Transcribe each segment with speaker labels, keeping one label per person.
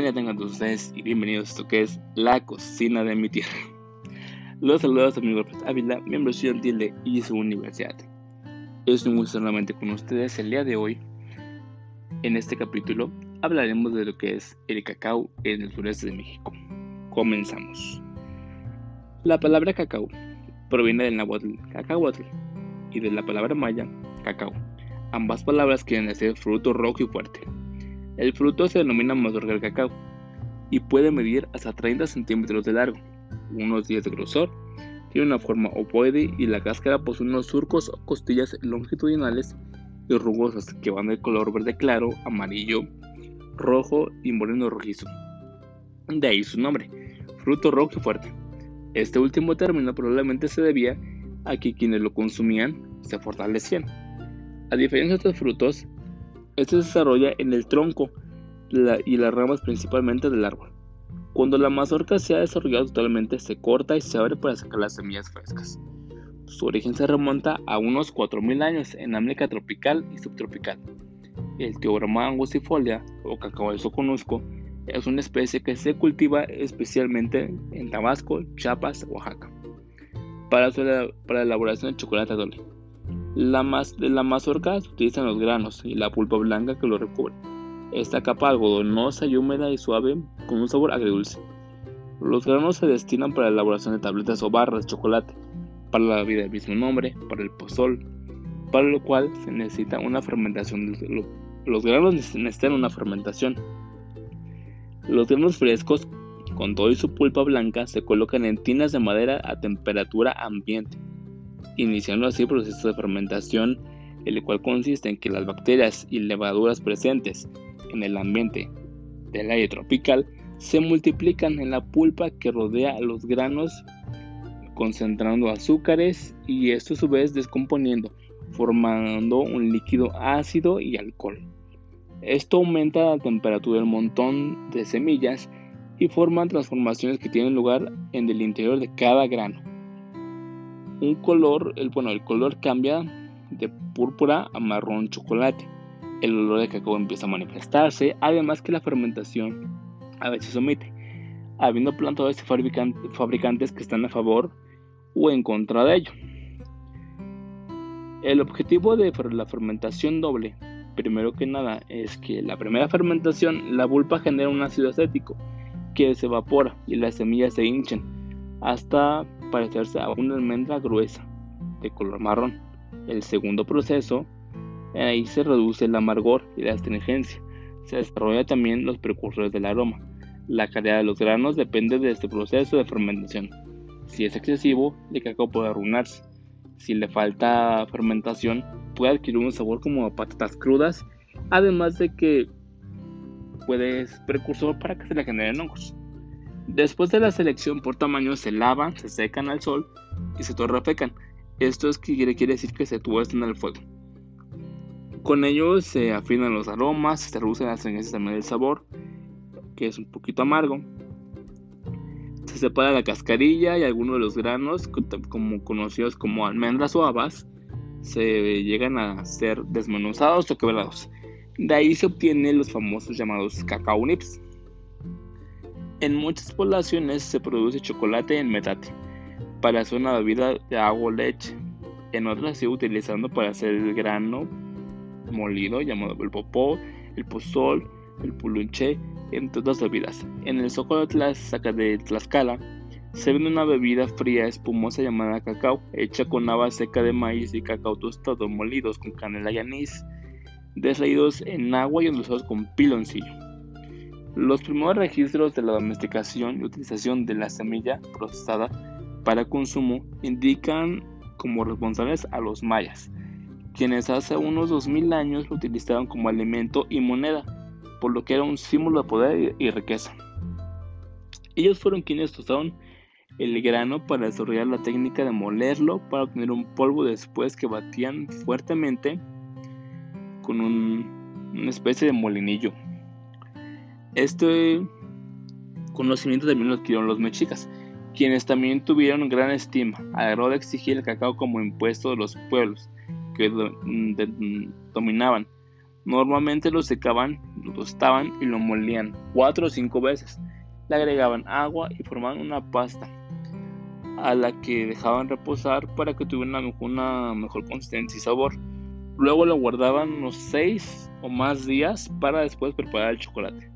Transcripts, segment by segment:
Speaker 1: Buenas tengan todos ustedes y bienvenidos a esto que es la cocina de mi tierra. Los saludos a mi López Ávila, miembro estudiantil de ISU Universidad. Es un gusto nuevamente con ustedes el día de hoy. En este capítulo hablaremos de lo que es el cacao en el sureste de México. Comenzamos. La palabra cacao proviene del náhuatl cacahuatl y de la palabra maya cacao. Ambas palabras quieren decir fruto rojo y fuerte. El fruto se denomina mazorca del cacao y puede medir hasta 30 centímetros de largo, unos 10 de grosor, tiene una forma opoide y la cáscara posee unos surcos o costillas longitudinales y rugosas que van de color verde claro, amarillo, rojo y moreno rojizo. De ahí su nombre, fruto rojo y fuerte. Este último término probablemente se debía a que quienes lo consumían se fortalecían. A diferencia de estos frutos, este se desarrolla en el tronco y las ramas principalmente del árbol. Cuando la mazorca se ha desarrollado totalmente, se corta y se abre para sacar las semillas frescas. Su origen se remonta a unos 4.000 años en América tropical y subtropical. El teorema angustifolia o cacao de soconusco es una especie que se cultiva especialmente en Tabasco, Chiapas, Oaxaca, para, para la elaboración de chocolate doble. La de la mazorca se utilizan los granos y la pulpa blanca que lo recubre. Esta capa algodonosa y húmeda y suave con un sabor agridulce. Los granos se destinan para la elaboración de tabletas o barras de chocolate, para la vida del mismo nombre, para el pozol, para lo cual se necesita una fermentación. Los granos necesitan una fermentación. Los granos frescos, con todo y su pulpa blanca, se colocan en tinas de madera a temperatura ambiente iniciando así el proceso de fermentación, el cual consiste en que las bacterias y levaduras presentes en el ambiente del aire tropical se multiplican en la pulpa que rodea a los granos, concentrando azúcares y esto a su vez descomponiendo, formando un líquido ácido y alcohol. Esto aumenta la temperatura del montón de semillas y forman transformaciones que tienen lugar en el interior de cada grano un color, el, bueno, el color cambia de púrpura a marrón chocolate. El olor de cacao empieza a manifestarse, además que la fermentación a veces omite, habiendo plantadores y fabricantes que están a favor o en contra de ello. El objetivo de la fermentación doble, primero que nada, es que la primera fermentación, la pulpa genera un ácido acético que se evapora y las semillas se hinchan hasta parecerse a una almendra gruesa de color marrón. El segundo proceso, ahí se reduce el amargor y la astringencia. Se desarrolla también los precursores del aroma. La calidad de los granos depende de este proceso de fermentación. Si es excesivo, el cacao puede arruinarse. Si le falta fermentación, puede adquirir un sabor como a patatas crudas, además de que puede ser precursor para que se le generen hongos. Después de la selección por tamaño se lavan, se secan al sol y se torrefecan. Esto es que quiere, decir que se tuestan al fuego. Con ello se afinan los aromas, se reducen las astringencias también del sabor, que es un poquito amargo. Se separa la cascarilla y algunos de los granos, como conocidos como almendras o habas, se llegan a ser desmenuzados o quebrados. De ahí se obtienen los famosos llamados cacao nips. En muchas poblaciones se produce chocolate en metate para hacer una bebida de agua o leche. En otras se sigue utilizando para hacer el grano molido llamado el popó, el pozol, el pulunche, entre otras bebidas. En el Zócalo de Tlaxcala se vende una bebida fría espumosa llamada cacao, hecha con haba seca de maíz y cacao tostado molidos con canela y anís, desleídos en agua y endulzados con piloncillo. Los primeros registros de la domesticación y utilización de la semilla procesada para consumo indican como responsables a los mayas, quienes hace unos 2000 años lo utilizaron como alimento y moneda, por lo que era un símbolo de poder y riqueza. Ellos fueron quienes usaron el grano para desarrollar la técnica de molerlo para obtener un polvo después que batían fuertemente con una especie de molinillo. Este conocimiento también lo adquirieron los mexicas, quienes también tuvieron gran estima a la de exigir el cacao como impuesto de los pueblos que dominaban. Normalmente lo secaban lo tostaban y lo molían cuatro o cinco veces. Le agregaban agua y formaban una pasta a la que dejaban reposar para que tuviera una mejor consistencia y sabor. Luego lo guardaban unos 6 o más días para después preparar el chocolate.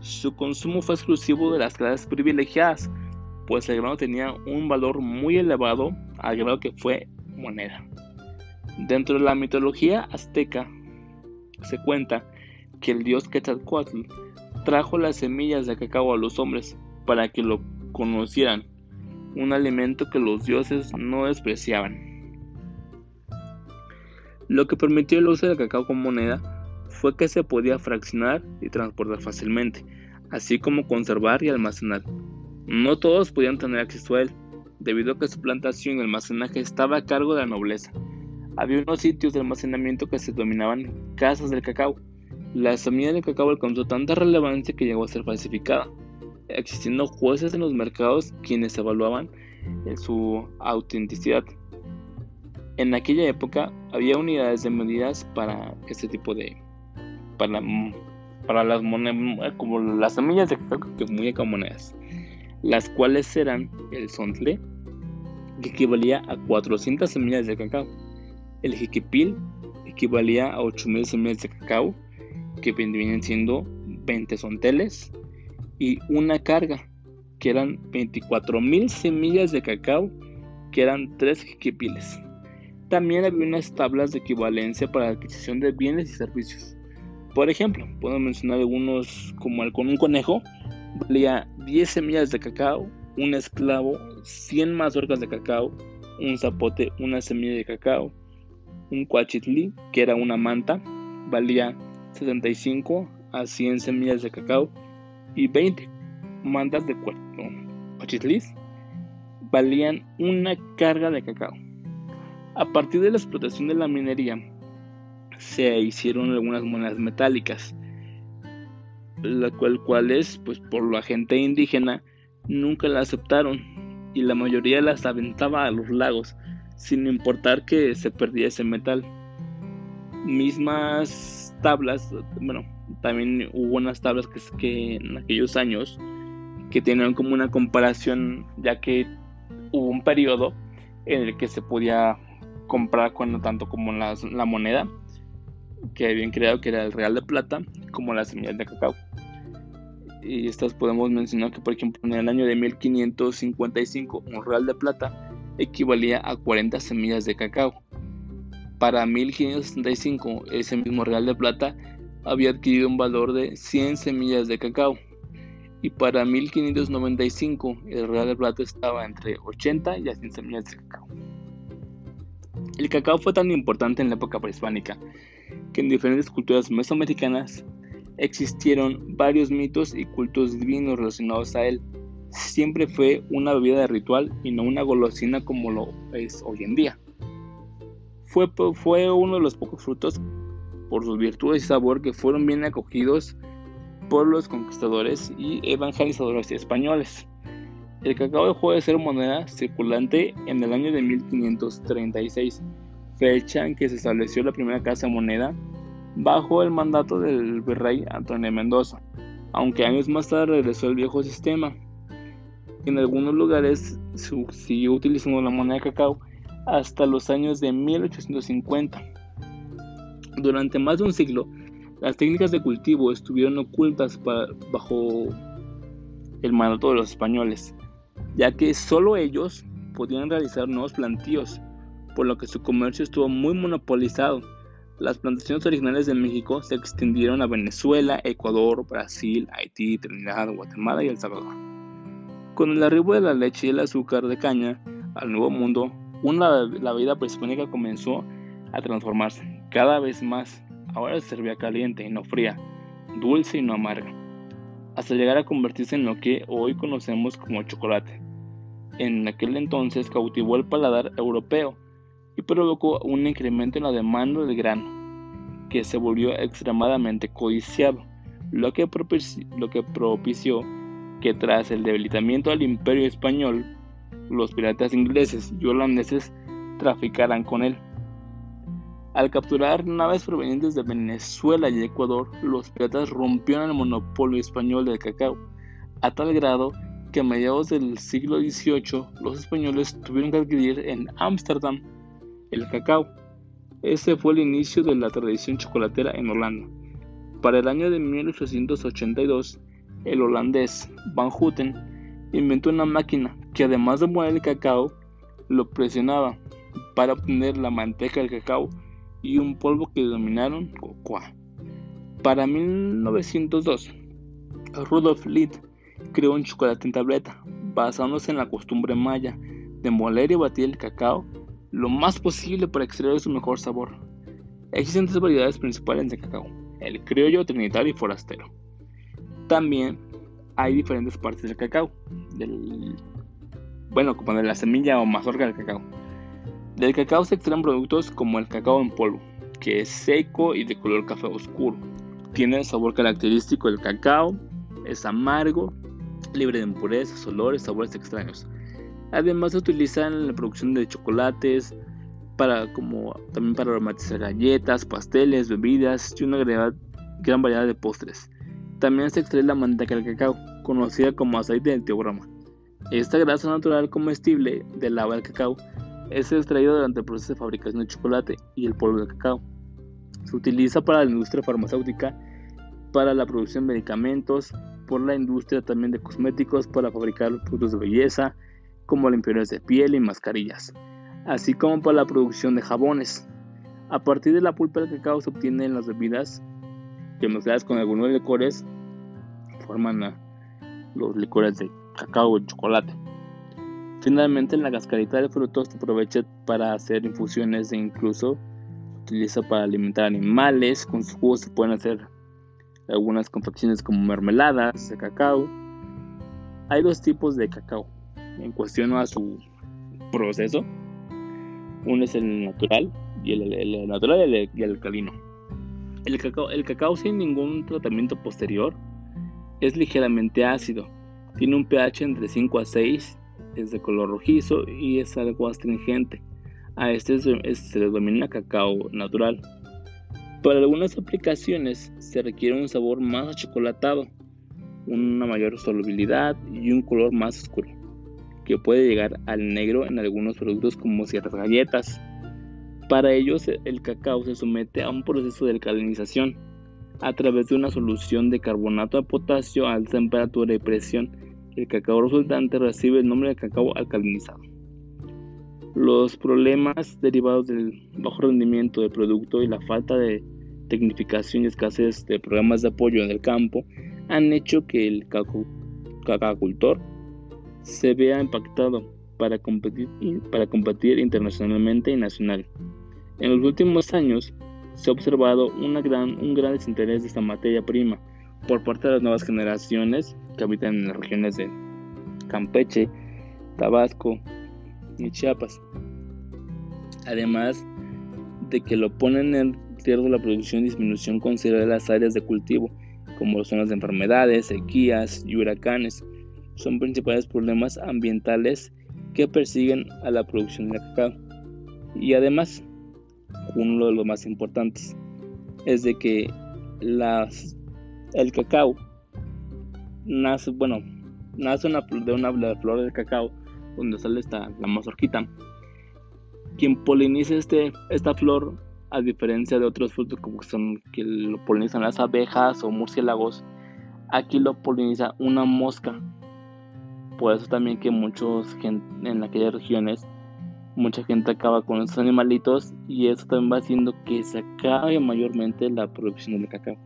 Speaker 1: Su consumo fue exclusivo de las clases privilegiadas, pues el grano tenía un valor muy elevado al grado que fue moneda. Dentro de la mitología azteca se cuenta que el dios Quetzalcoatl trajo las semillas de cacao a los hombres para que lo conocieran, un alimento que los dioses no despreciaban. Lo que permitió el uso del cacao como moneda fue que se podía fraccionar y transportar fácilmente, así como conservar y almacenar. No todos podían tener acceso a él, debido a que su plantación y almacenaje estaba a cargo de la nobleza. Había unos sitios de almacenamiento que se denominaban casas del cacao. La semilla del cacao alcanzó tanta relevancia que llegó a ser falsificada, existiendo jueces en los mercados quienes evaluaban su autenticidad. En aquella época había unidades de medidas para este tipo de para, las monedas como las semillas de cacao que muy monedas las cuales eran el sontle que equivalía a 400 semillas de cacao el jiquipil equivalía a 8000 semillas de cacao que vienen siendo 20 sonteles y una carga que eran 24.000 semillas de cacao que eran 3 jiquipiles. También había unas tablas de equivalencia para la adquisición de bienes y servicios. Por ejemplo, puedo mencionar algunos como el con un conejo valía 10 semillas de cacao, un esclavo 100 mazorcas de cacao, un zapote una semilla de cacao, un cuachitli que era una manta valía 75 a 100 semillas de cacao y 20 mandas de cuachitlis valían una carga de cacao. A partir de la explotación de la minería, se hicieron algunas monedas metálicas, la cual cuales, pues por la gente indígena, nunca la aceptaron y la mayoría las aventaba a los lagos, sin importar que se perdiera ese metal. Mismas tablas, bueno, también hubo unas tablas que, que en aquellos años que tenían como una comparación, ya que hubo un periodo en el que se podía comprar cuando tanto como la, la moneda que habían creado que era el real de plata como las semillas de cacao. Y estas podemos mencionar que por ejemplo en el año de 1555 un real de plata equivalía a 40 semillas de cacao. Para 1565 ese mismo real de plata había adquirido un valor de 100 semillas de cacao. Y para 1595 el real de plata estaba entre 80 y 100 semillas de cacao. El cacao fue tan importante en la época prehispánica que en diferentes culturas mesoamericanas existieron varios mitos y cultos divinos relacionados a él. Siempre fue una bebida ritual y no una golosina como lo es hoy en día. Fue, fue uno de los pocos frutos por sus virtudes y sabor que fueron bien acogidos por los conquistadores y evangelizadores españoles. El cacao dejó de ser moneda circulante en el año de 1536, fecha en que se estableció la primera casa moneda bajo el mandato del virrey Antonio Mendoza, aunque años más tarde regresó el viejo sistema. En algunos lugares siguió utilizando la moneda de cacao hasta los años de 1850. Durante más de un siglo, las técnicas de cultivo estuvieron ocultas bajo el mandato de los españoles, ya que solo ellos podían realizar nuevos plantíos, por lo que su comercio estuvo muy monopolizado. Las plantaciones originales de México se extendieron a Venezuela, Ecuador, Brasil, Haití, Trinidad, Guatemala y El Salvador. Con el arribo de la leche y el azúcar de caña al Nuevo Mundo, una, la vida prehispánica comenzó a transformarse cada vez más ahora se servía caliente y no fría, dulce y no amarga, hasta llegar a convertirse en lo que hoy conocemos como chocolate. En aquel entonces cautivó el paladar europeo provocó un incremento en la demanda del grano, que se volvió extremadamente codiciado, lo que, lo que propició que tras el debilitamiento del imperio español, los piratas ingleses y holandeses traficaran con él. Al capturar naves provenientes de Venezuela y Ecuador, los piratas rompieron el monopolio español del cacao, a tal grado que a mediados del siglo XVIII los españoles tuvieron que adquirir en Ámsterdam el cacao. Ese fue el inicio de la tradición chocolatera en Holanda. Para el año de 1882, el holandés Van Houten inventó una máquina que además de moler el cacao, lo presionaba para obtener la manteca del cacao y un polvo que denominaron cocoa. Para 1902, Rudolf Litt creó un chocolate en tableta, basándose en la costumbre maya de moler y batir el cacao lo más posible para extraer su mejor sabor. Existen tres variedades principales de cacao, el criollo, trinitario y forastero. También hay diferentes partes del cacao, del, bueno, como la semilla o mazorca del cacao. Del cacao se extraen productos como el cacao en polvo, que es seco y de color café oscuro. Tiene el sabor característico del cacao, es amargo libre de impurezas, olores, sabores extraños. Además se utiliza en la producción de chocolates, para, como, también para aromatizar galletas, pasteles, bebidas y una gran variedad de postres. También se extrae la manteca del cacao, conocida como aceite de teograma. Esta grasa natural comestible del lava del cacao es extraída durante el proceso de fabricación de chocolate y el polvo de cacao. Se utiliza para la industria farmacéutica, para la producción de medicamentos, por la industria también de cosméticos para fabricar productos de belleza, como limpiadores de piel y mascarillas, así como para la producción de jabones. A partir de la pulpa del cacao se obtienen las bebidas que mezcladas con algunos licores forman los licores de cacao y chocolate. Finalmente, en la cascarita del fruto se aprovecha para hacer infusiones e incluso se utiliza para alimentar animales. Con sus jugos se pueden hacer algunas confecciones como mermeladas de cacao. Hay dos tipos de cacao en cuestión a su proceso. Uno es el natural y el, natural y el, alcalino. El cacao, el cacao sin ningún tratamiento posterior es ligeramente ácido. Tiene un pH entre 5 a 6, es de color rojizo y es algo astringente. A este se le denomina cacao natural. Para algunas aplicaciones se requiere un sabor más achocolatado, una mayor solubilidad y un color más oscuro, que puede llegar al negro en algunos productos como ciertas galletas. Para ellos el cacao se somete a un proceso de alcalinización a través de una solución de carbonato de potasio a alta temperatura y presión. El cacao resultante recibe el nombre de cacao alcalinizado. Los problemas derivados del bajo rendimiento del producto y la falta de tecnificación y escasez de programas de apoyo en el campo han hecho que el cacacultor se vea impactado para competir, internacionalmente y nacional. En los últimos años se ha observado una gran, un gran desinterés de esta materia prima por parte de las nuevas generaciones que habitan en las regiones de Campeche, Tabasco, y Chiapas. Además de que lo ponen en riesgo la producción y disminución considerable de las áreas de cultivo, como zonas de enfermedades, sequías y huracanes. Son principales problemas ambientales que persiguen a la producción de cacao. Y además, uno de los más importantes es de que las, el cacao nace, bueno, nace una, de una flor del cacao donde sale esta, la mazorquita. Quien poliniza este, esta flor, a diferencia de otros frutos como son que lo polinizan las abejas o murciélagos, aquí lo poliniza una mosca. Por eso también que muchos en aquellas regiones mucha gente acaba con esos animalitos y eso también va haciendo que se acabe mayormente la producción del cacao.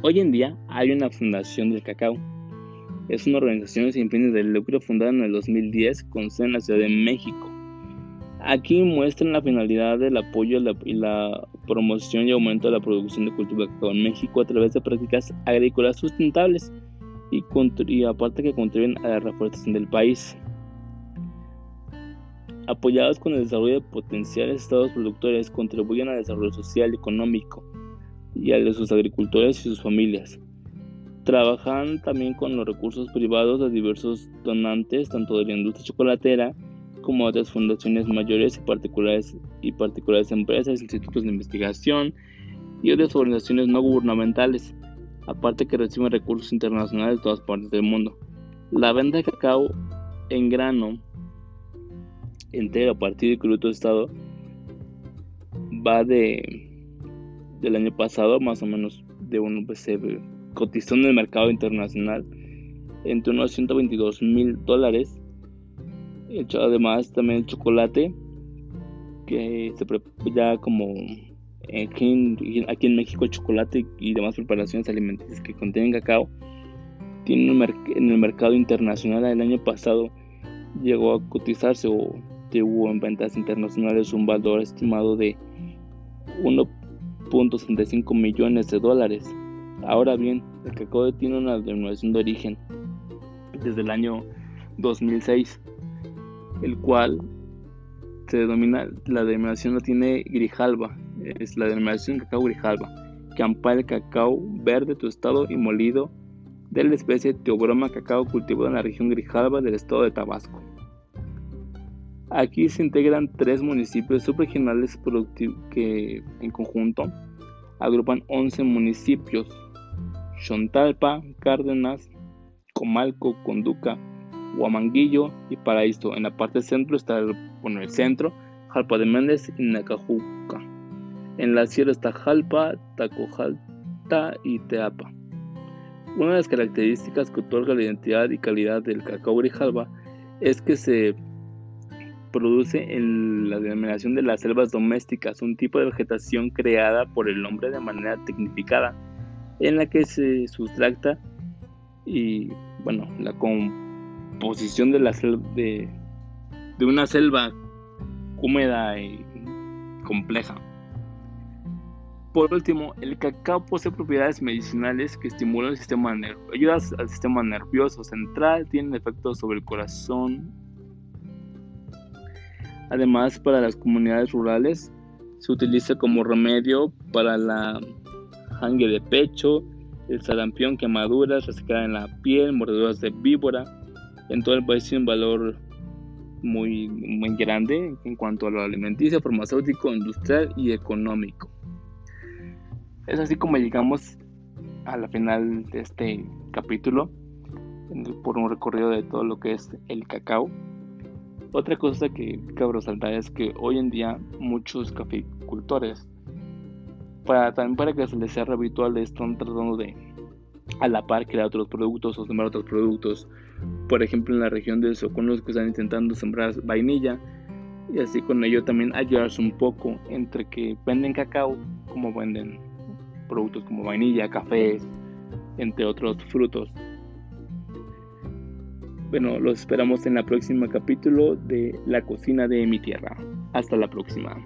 Speaker 1: Hoy en día hay una fundación del cacao es una organización sin fines de lucro fundada en el 2010 con sede en la Ciudad de México. Aquí muestran la finalidad del apoyo y la promoción y aumento de la producción de cultivo de cacao en México a través de prácticas agrícolas sustentables y, y aparte que contribuyen a la reforestación del país. Apoyados con el desarrollo de potenciales estados productores, contribuyen al desarrollo social económico y al de sus agricultores y sus familias. Trabajan también con los recursos privados de diversos donantes, tanto de la industria chocolatera como otras fundaciones mayores y particulares, y particulares empresas, institutos de investigación y otras organizaciones no gubernamentales, aparte que reciben recursos internacionales de todas partes del mundo. La venta de cacao en grano entero a partir del crudo estado va de del año pasado más o menos de un pues, se cotizó en el mercado internacional entre unos 122 mil dólares además también el chocolate que se ya como aquí en, México chocolate y demás preparaciones alimenticias que contienen cacao tienen en el mercado internacional el año pasado llegó a cotizarse o tuvo en ventas internacionales un valor estimado de 1.65 millones de dólares. Ahora bien, el cacao tiene una denominación de origen desde el año 2006, el cual se denomina, la denominación la tiene Grijalba, es la denominación cacao Grijalba, que ampara el cacao verde tostado y molido de la especie Teobroma cacao cultivado en la región Grijalba del estado de Tabasco. Aquí se integran tres municipios subregionales que en conjunto agrupan 11 municipios: Chontalpa, Cárdenas, Comalco, Conduca, Huamanguillo y Paraíso. En la parte centro está el, el centro, Jalpa de Méndez y Nacajuca. En la sierra está Jalpa, Tacojalta y Teapa. Una de las características que otorga la identidad y calidad del cacao Grijalba es que se produce en la denominación de las selvas domésticas, un tipo de vegetación creada por el hombre de manera tecnificada, en la que se sustracta y bueno, la composición de la de, de una selva húmeda y compleja. Por último, el cacao posee propiedades medicinales que estimulan el sistema nervioso, ayudan al sistema nervioso central, tienen efectos sobre el corazón, Además, para las comunidades rurales se utiliza como remedio para la jangue de pecho, el sarampión, quemaduras, resecada en la piel, mordeduras de víbora. En todo el país tiene un valor muy, muy grande en cuanto a lo alimenticio, farmacéutico, industrial y económico. Es así como llegamos a la final de este capítulo por un recorrido de todo lo que es el cacao. Otra cosa que cabe resaltar es que hoy en día muchos caficultores, para, también para que se les sea habitual, están tratando de a la par crear otros productos o sembrar otros productos. Por ejemplo, en la región del Soconos que están intentando sembrar vainilla y así con ello también ayudarse un poco entre que venden cacao como venden productos como vainilla, cafés, entre otros frutos. Bueno, los esperamos en la próxima capítulo de La cocina de mi tierra. Hasta la próxima.